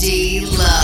D Lud.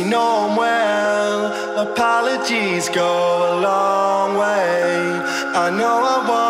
we know him well. Apologies go a long way. I know I won't.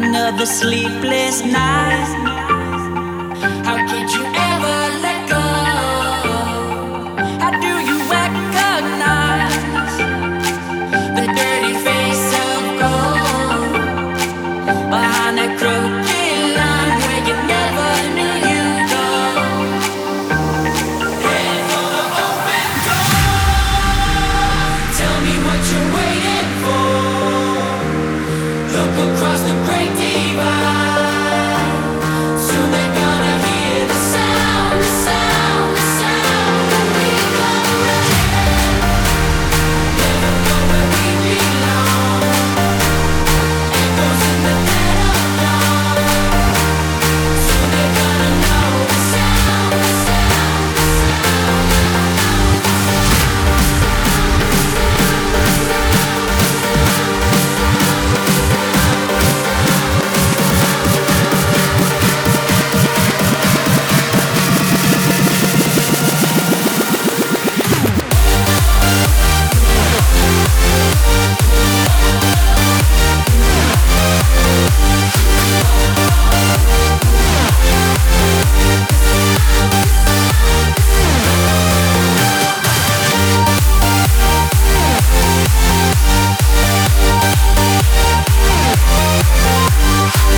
Another sleepless night. How could you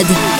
البلاد